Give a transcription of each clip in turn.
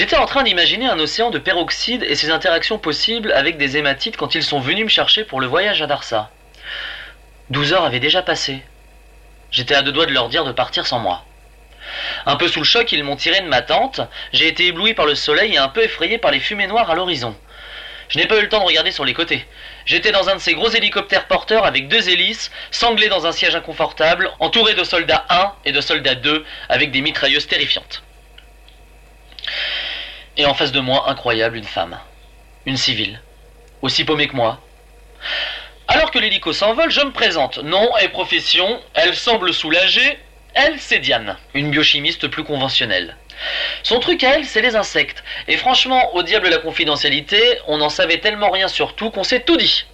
J'étais en train d'imaginer un océan de peroxyde et ses interactions possibles avec des hématites quand ils sont venus me chercher pour le voyage à Darsa. 12 heures avaient déjà passé. J'étais à deux doigts de leur dire de partir sans moi. Un peu sous le choc, ils m'ont tiré de ma tente. J'ai été ébloui par le soleil et un peu effrayé par les fumées noires à l'horizon. Je n'ai pas eu le temps de regarder sur les côtés. J'étais dans un de ces gros hélicoptères porteurs avec deux hélices, sanglé dans un siège inconfortable, entouré de soldats 1 et de soldats 2 avec des mitrailleuses terrifiantes. Et en face de moi, incroyable, une femme. Une civile. Aussi paumée que moi. Alors que l'hélico s'envole, je me présente. Nom et profession. Elle semble soulagée. Elle, c'est Diane, une biochimiste plus conventionnelle. Son truc à elle, c'est les insectes. Et franchement, au diable la confidentialité, on en savait tellement rien sur tout qu'on s'est tout dit.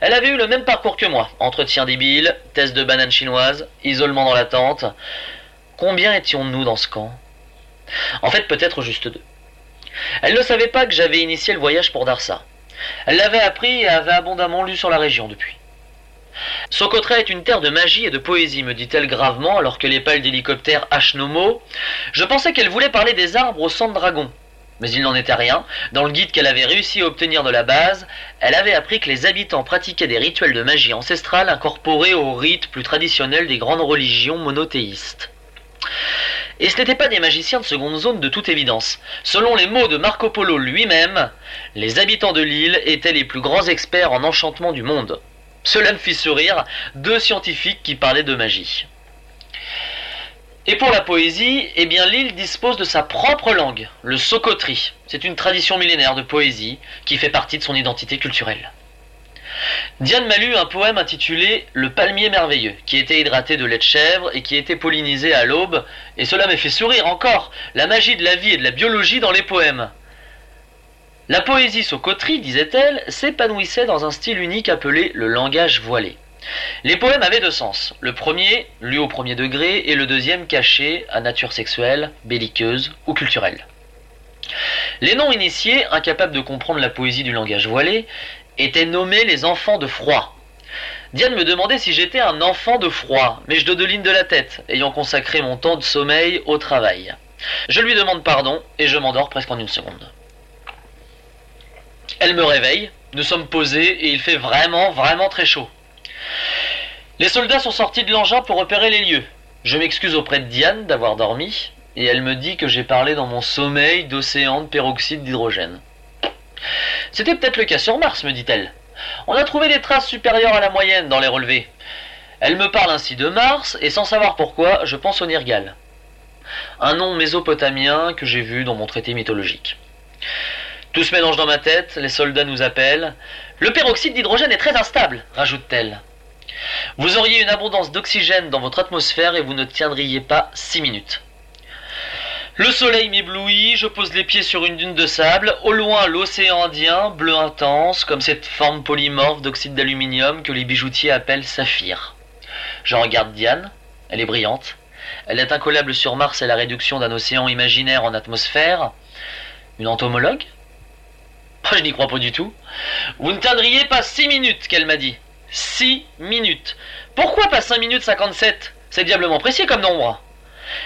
Elle avait eu le même parcours que moi. Entretien débile, test de banane chinoise, isolement dans la tente. Combien étions-nous dans ce camp? En fait, peut-être juste deux. Elle ne savait pas que j'avais initié le voyage pour Darsa. Elle l'avait appris et avait abondamment lu sur la région depuis. Socotra est une terre de magie et de poésie, me dit-elle gravement alors que les pales d'hélicoptère hachent nos mots. Je pensais qu'elle voulait parler des arbres au sang de dragon. Mais il n'en était rien. Dans le guide qu'elle avait réussi à obtenir de la base, elle avait appris que les habitants pratiquaient des rituels de magie ancestrale incorporés aux rites plus traditionnels des grandes religions monothéistes. Et ce n'étaient pas des magiciens de seconde zone de toute évidence. Selon les mots de Marco Polo lui-même, les habitants de l'île étaient les plus grands experts en enchantement du monde. Cela me fit sourire, deux scientifiques qui parlaient de magie. Et pour la poésie, eh bien l'île dispose de sa propre langue, le socotri. C'est une tradition millénaire de poésie qui fait partie de son identité culturelle. Diane m'a lu un poème intitulé Le palmier merveilleux, qui était hydraté de lait de chèvre et qui était pollinisé à l'aube, et cela m'a fait sourire encore, la magie de la vie et de la biologie dans les poèmes. La poésie Socotri, disait-elle, s'épanouissait dans un style unique appelé le langage voilé. Les poèmes avaient deux sens. Le premier, lu au premier degré, et le deuxième caché à nature sexuelle, belliqueuse ou culturelle. Les non-initiés, incapables de comprendre la poésie du langage voilé, étaient nommés les enfants de froid. Diane me demandait si j'étais un enfant de froid, mais je dodeline de la tête, ayant consacré mon temps de sommeil au travail. Je lui demande pardon et je m'endors presque en une seconde. Elle me réveille, nous sommes posés et il fait vraiment, vraiment très chaud. Les soldats sont sortis de l'engin pour repérer les lieux. Je m'excuse auprès de Diane d'avoir dormi, et elle me dit que j'ai parlé dans mon sommeil d'océan de peroxyde d'hydrogène. C'était peut-être le cas sur Mars, me dit-elle. On a trouvé des traces supérieures à la moyenne dans les relevés. Elle me parle ainsi de Mars, et sans savoir pourquoi, je pense au Nirgal. Un nom mésopotamien que j'ai vu dans mon traité mythologique. Tout se mélange dans ma tête, les soldats nous appellent. Le peroxyde d'hydrogène est très instable, rajoute-t-elle. Vous auriez une abondance d'oxygène dans votre atmosphère et vous ne tiendriez pas six minutes. Le soleil m'éblouit, je pose les pieds sur une dune de sable, au loin l'océan Indien, bleu intense, comme cette forme polymorphe d'oxyde d'aluminium que les bijoutiers appellent saphir. Je regarde Diane, elle est brillante. Elle est incollable sur Mars et la réduction d'un océan imaginaire en atmosphère. Une entomologue? Je n'y crois pas du tout. Vous ne tiendriez pas 6 minutes, qu'elle m'a dit. 6 minutes. Pourquoi pas 5 minutes 57 C'est diablement précis comme nombre.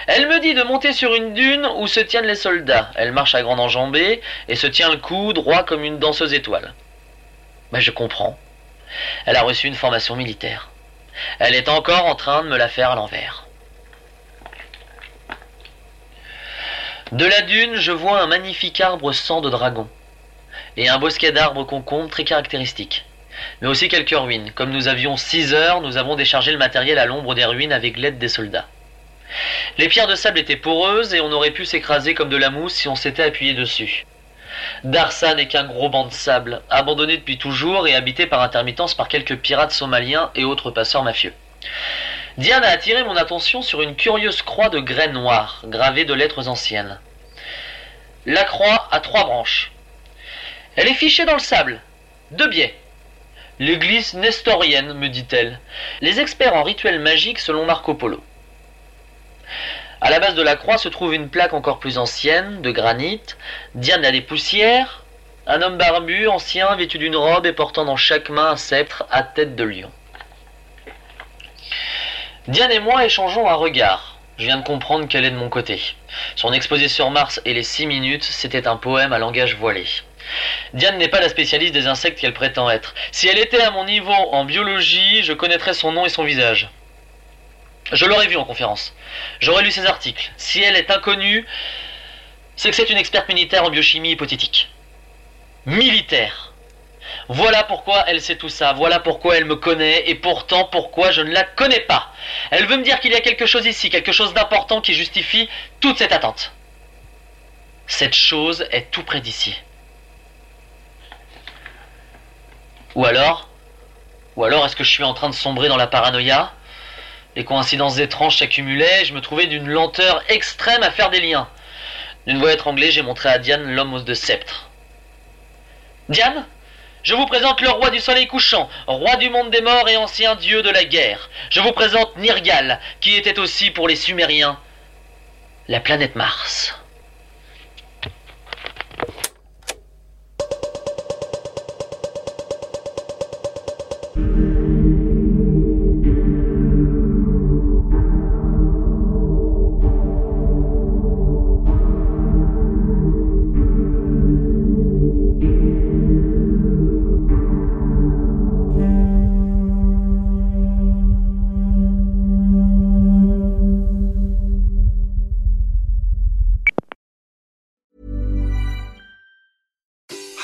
Elle me dit de monter sur une dune où se tiennent les soldats. Elle marche à grande enjambée et se tient le cou droit comme une danseuse étoile. Mais je comprends. Elle a reçu une formation militaire. Elle est encore en train de me la faire à l'envers. De la dune, je vois un magnifique arbre sang de dragon et un bosquet d'arbres concombres très caractéristique. Mais aussi quelques ruines. Comme nous avions 6 heures, nous avons déchargé le matériel à l'ombre des ruines avec l'aide des soldats. Les pierres de sable étaient poreuses et on aurait pu s'écraser comme de la mousse si on s'était appuyé dessus. Darsa n'est qu'un gros banc de sable, abandonné depuis toujours et habité par intermittence par quelques pirates somaliens et autres passeurs mafieux. Diane a attiré mon attention sur une curieuse croix de grès noir, gravée de lettres anciennes. La croix a trois branches. Elle est fichée dans le sable. De biais. L'église nestorienne, me dit-elle. Les experts en rituels magiques selon Marco Polo. À la base de la croix se trouve une plaque encore plus ancienne, de granit. Diane a des poussières. Un homme barbu, ancien, vêtu d'une robe et portant dans chaque main un sceptre à tête de lion. Diane et moi échangeons un regard. Je viens de comprendre qu'elle est de mon côté. Son exposé sur Mars et les 6 minutes, c'était un poème à langage voilé. Diane n'est pas la spécialiste des insectes qu'elle prétend être. Si elle était à mon niveau en biologie, je connaîtrais son nom et son visage. Je l'aurais vue en conférence. J'aurais lu ses articles. Si elle est inconnue, c'est que c'est une experte militaire en biochimie hypothétique. Militaire. Voilà pourquoi elle sait tout ça, voilà pourquoi elle me connaît, et pourtant pourquoi je ne la connais pas? Elle veut me dire qu'il y a quelque chose ici, quelque chose d'important qui justifie toute cette attente. Cette chose est tout près d'ici. Ou alors Ou alors est-ce que je suis en train de sombrer dans la paranoïa? Les coïncidences étranges s'accumulaient, je me trouvais d'une lenteur extrême à faire des liens. D'une voix étranglée, j'ai montré à Diane l'homme de sceptre. Diane je vous présente le roi du soleil couchant, roi du monde des morts et ancien dieu de la guerre. Je vous présente Nirgal, qui était aussi pour les Sumériens la planète Mars.